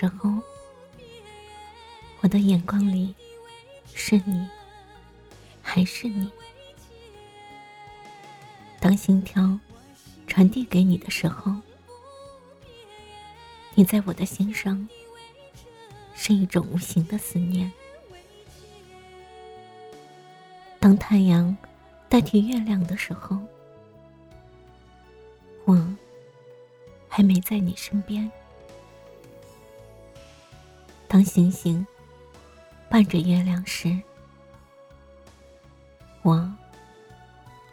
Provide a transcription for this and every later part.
时候，我的眼光里是你，还是你？当心跳传递给你的时候，你在我的心上是一种无形的思念。当太阳代替月亮的时候，我。还没在你身边。当星星伴着月亮时，我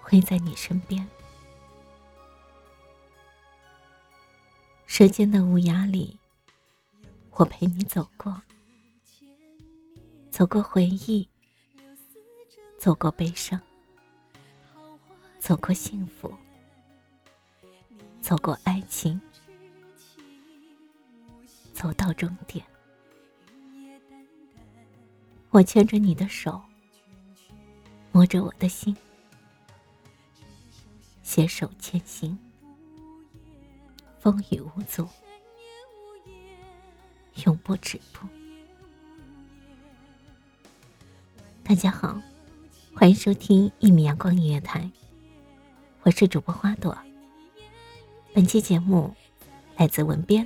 会在你身边。时间的无涯里，我陪你走过，走过回忆，走过悲伤，走过幸福，走过爱情。走到终点，我牵着你的手，摸着我的心，携手前行，风雨无阻，永不止步。大家好，欢迎收听一米阳光音乐台，我是主播花朵。本期节目来自文编。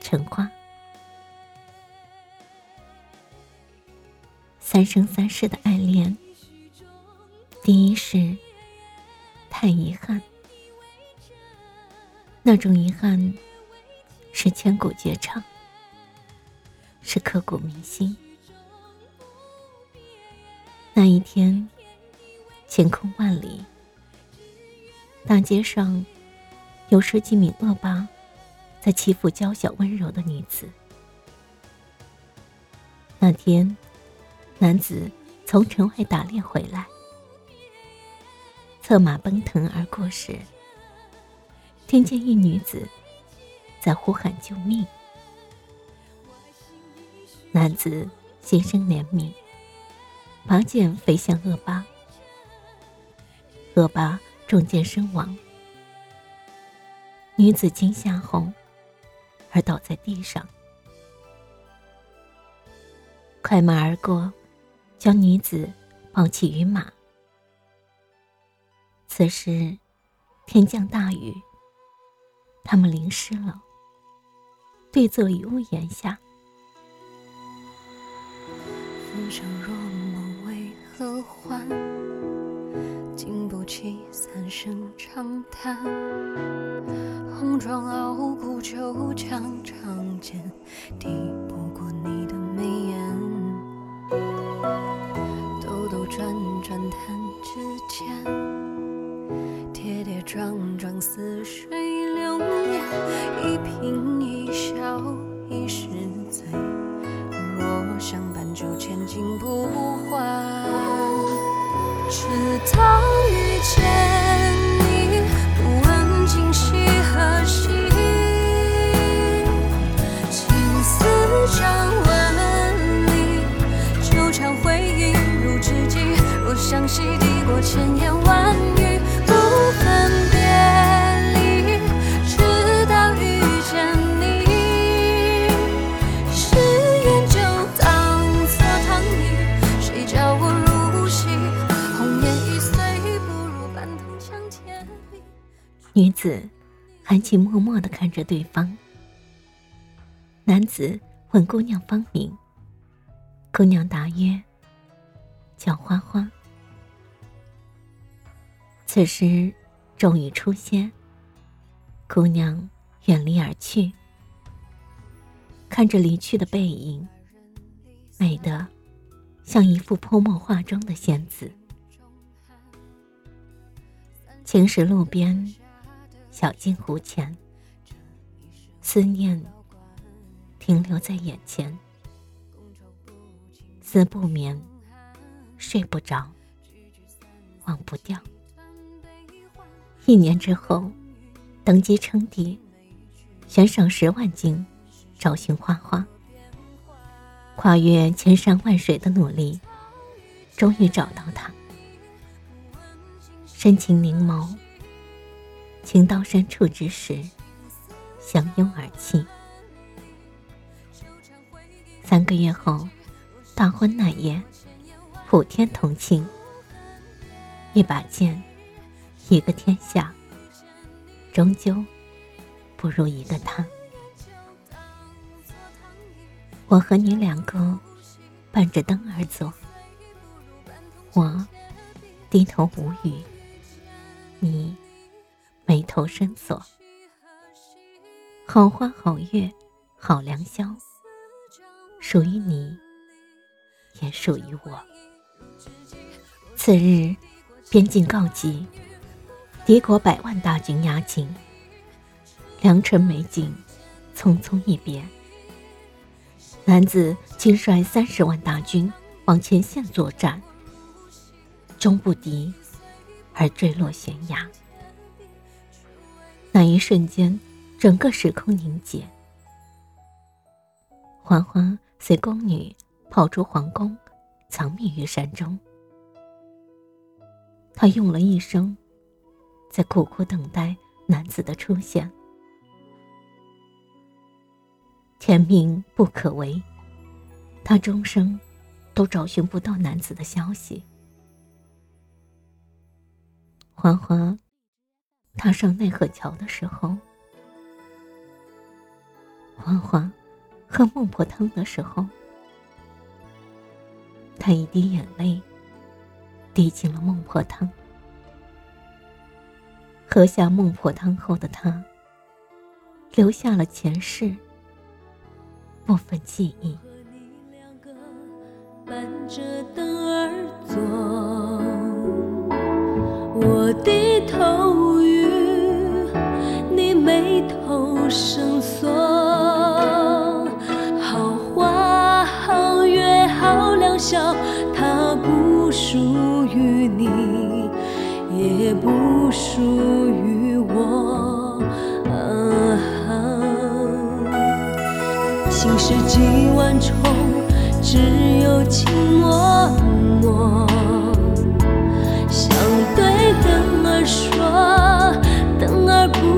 橙花，三生三世的爱恋，第一是太遗憾。那种遗憾是千古绝唱，是刻骨铭心。那一天，晴空万里，大街上有十几名恶霸。在欺负娇小温柔的女子。那天，男子从城外打猎回来，策马奔腾而过时，听见一女子在呼喊救命。男子心生怜悯，拔剑飞向恶霸，恶霸中箭身亡。女子惊吓后。而倒在地上，快马而过，将女子抱起于马。此时天降大雨，他们淋湿了，对坐于屋檐下。浮生若梦为何还？经不起三声长叹。红妆傲骨就将长剑，抵不间，跌跌撞撞似水流年。一颦一笑一世醉，若相伴就千金不换。直到含情脉脉地看着对方。男子问姑娘芳名，姑娘答曰：“叫花花。”此时，终于出现。姑娘远离而去，看着离去的背影，美得像一幅泼墨画中的仙子。青石路边，小径湖前，思念停留在眼前，思不眠，睡不着，忘不掉。一年之后，登基称帝，悬赏十万金，找寻花花。跨越千山万水的努力，终于找到他。深情凝眸，情到深处之时，相拥而泣。三个月后，大婚那夜，普天同庆。一把剑。一个天下，终究不如一个他。我和你两个伴着灯而走，我低头无语，你眉头深锁。好花好月好良宵，属于你，也属于我。次日，边境告急。敌国百万大军压境，良辰美景，匆匆一别。男子亲率三十万大军往前线作战，终不敌，而坠落悬崖。那一瞬间，整个时空凝结。花花随宫女跑出皇宫，藏匿于山中。她用了一生。在苦苦等待男子的出现，天命不可违，她终生都找寻不到男子的消息。欢欢踏上奈何桥的时候，欢欢喝孟婆汤的时候，他一滴眼泪滴进了孟婆汤。喝下孟婆汤后的他，留下了前世部分记忆。我低头眉头深锁。好花好月好良宵，它不属于你。也不属于我。心事几万重，只有情默默。想对灯儿说，灯儿不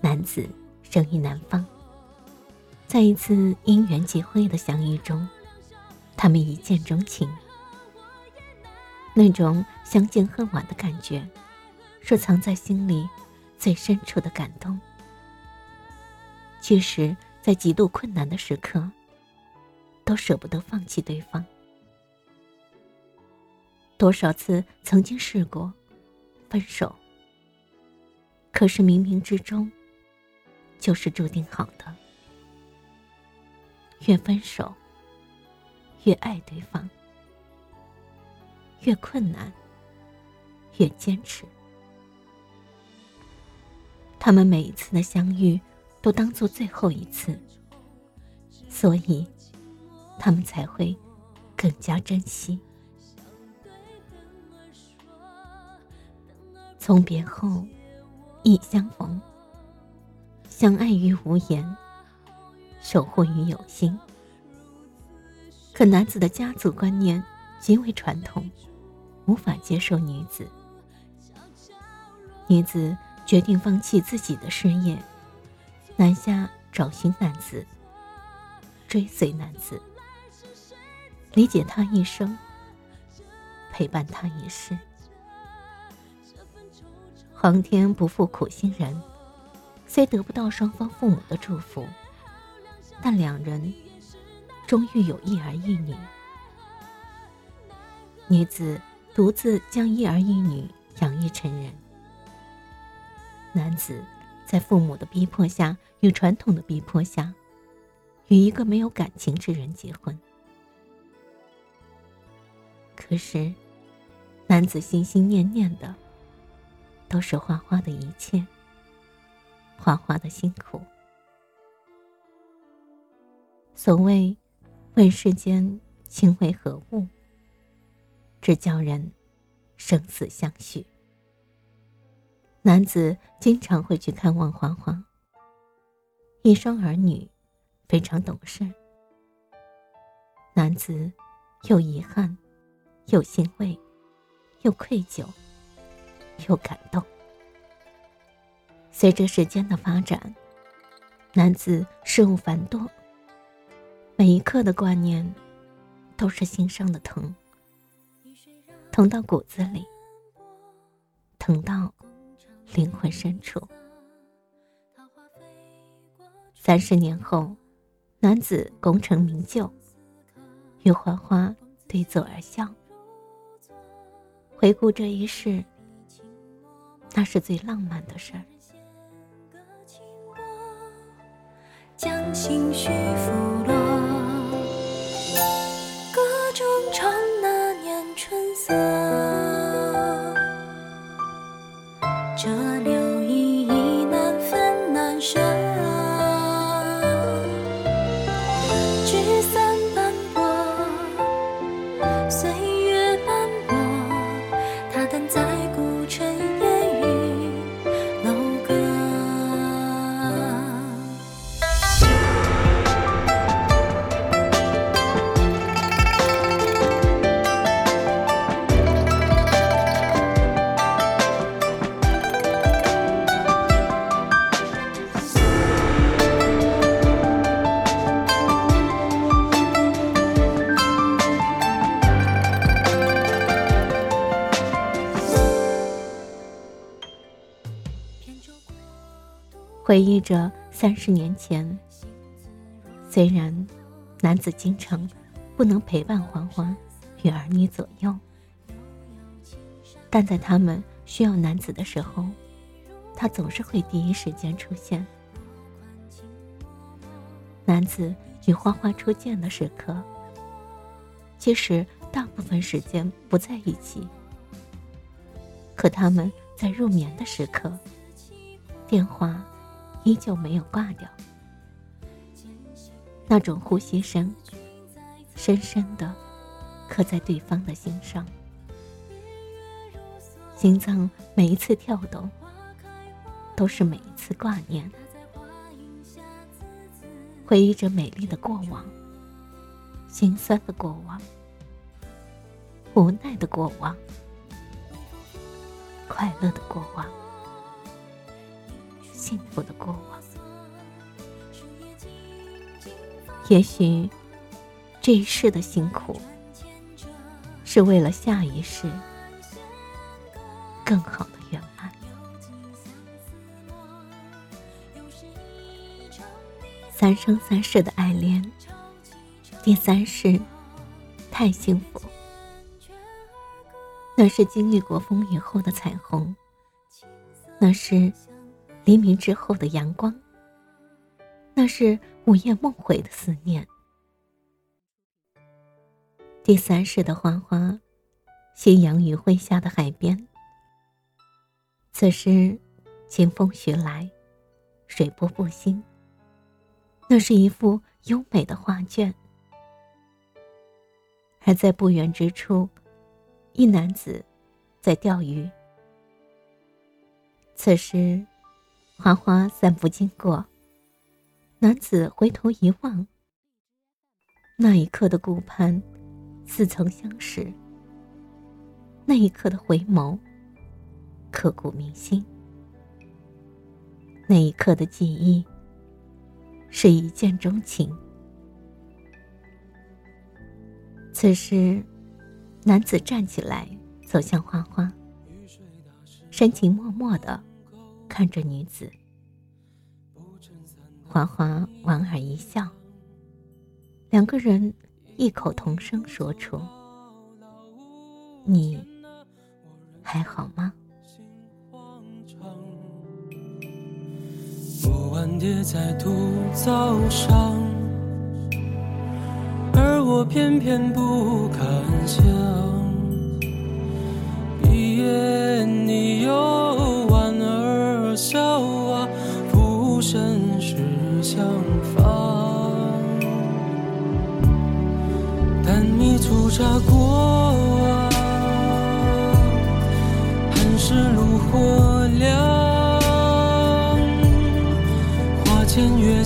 男子生于南方。在一次因缘际会的相遇中，他们一见钟情。那种相见恨晚的感觉，是藏在心里最深处的感动。其实，在极度困难的时刻。都舍不得放弃对方。多少次曾经试过分手，可是冥冥之中就是注定好的。越分手，越爱对方；越困难，越坚持。他们每一次的相遇，都当做最后一次，所以他们才会更加珍惜。从别后，亦相逢。相爱于无言，守护于有心。可男子的家族观念极为传统，无法接受女子。女子。决定放弃自己的事业，南下找寻男子，追随男子，理解他一生，陪伴他一世。皇天不负苦心人，虽得不到双方父母的祝福，但两人终于有一儿一女。女子独自将一儿一女养育成人。男子在父母的逼迫下，与传统的逼迫下，与一个没有感情之人结婚。可是，男子心心念念的都是花花的一切，花花的辛苦。所谓“问世间情为何物”，只叫人生死相许。男子经常会去看望花花。一双儿女，非常懂事。男子又遗憾，又欣慰，又愧疚，又感动。随着时间的发展，男子事务繁多，每一刻的挂念，都是心上的疼，疼到骨子里，疼到。灵魂深处。三十年后，男子功成名就，与花花对坐而笑。回顾这一世，那是最浪漫的事儿。将心绪拂落，歌中唱那年春色。回忆着三十年前，虽然男子经常不能陪伴欢欢与儿女左右，但在他们需要男子的时候，他总是会第一时间出现。男子与花花初见的时刻，其实大部分时间不在一起，可他们在入眠的时刻，电话。依旧没有挂掉，那种呼吸声，深深的刻在对方的心上，心脏每一次跳动，都是每一次挂念，回忆着美丽的过往，心酸的过往，无奈的过往，快乐的过往。幸福的过往，也许这一世的辛苦，是为了下一世更好的圆满。三生三世的爱恋，第三世太幸福，那是经历过风雨后的彩虹，那是黎明之后的阳光，那是午夜梦回的思念。第三世的花花，夕阳余晖下的海边。此时，清风徐来，水波不兴。那是一幅优美的画卷。而在不远之处，一男子在钓鱼。此时，花花散步经过，男子回头一望，那一刻的顾盼。似曾相识，那一刻的回眸，刻骨铭心。那一刻的记忆，是一见钟情。此时，男子站起来，走向花花，深情脉脉的看着女子。花花莞尔一笑，两个人。异口同声说出：“你还好吗？”木碗叠在土灶上，而我偏偏不敢想。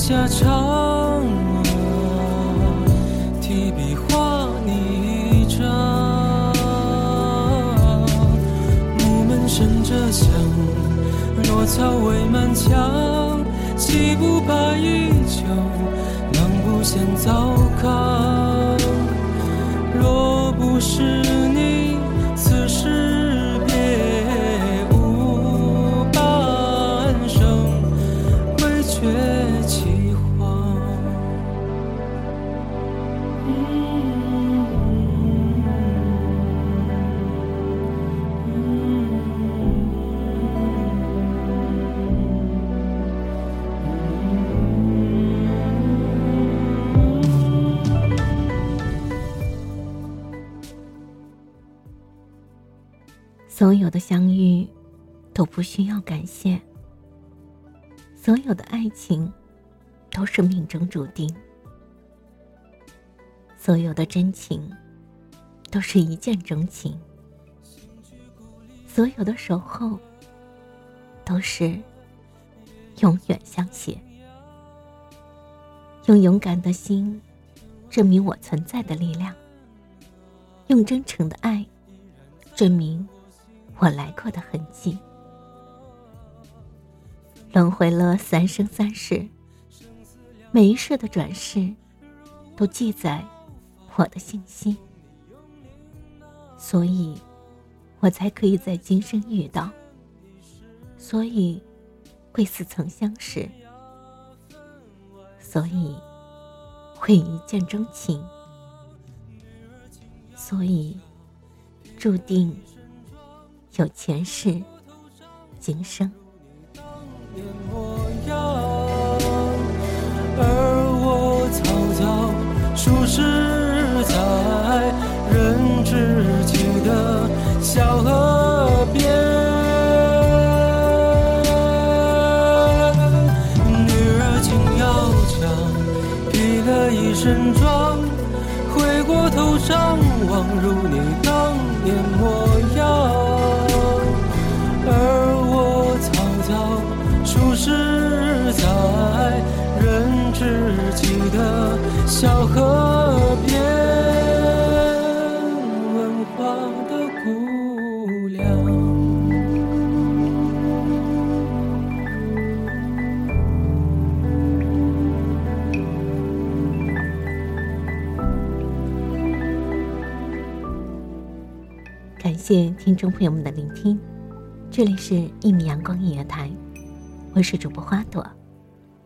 假装相遇都不需要感谢，所有的爱情都是命中注定，所有的真情都是一见钟情，所有的守候都是永远相携。用勇敢的心证明我存在的力量，用真诚的爱证明。我来过的痕迹，轮回了三生三世，每一世的转世，都记载我的信息，所以，我才可以在今生遇到，所以，会似曾相识，所以，会一见钟情，所以，注定。有前世，今生。而我早早数十载人知己的小河边。女儿轻摇桨，披了一身装，回过头张望，如你当年模样感谢听众朋友们的聆听，这里是一米阳光音乐台，我是主播花朵。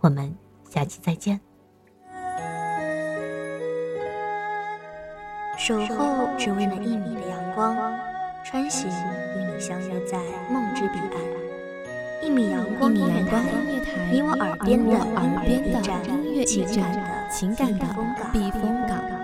我们下期再见。守候只为那一米的阳光，穿行与你相约在梦之彼岸。一米阳光音乐台，你我耳边的耳边的音乐驿站，情感的避风港。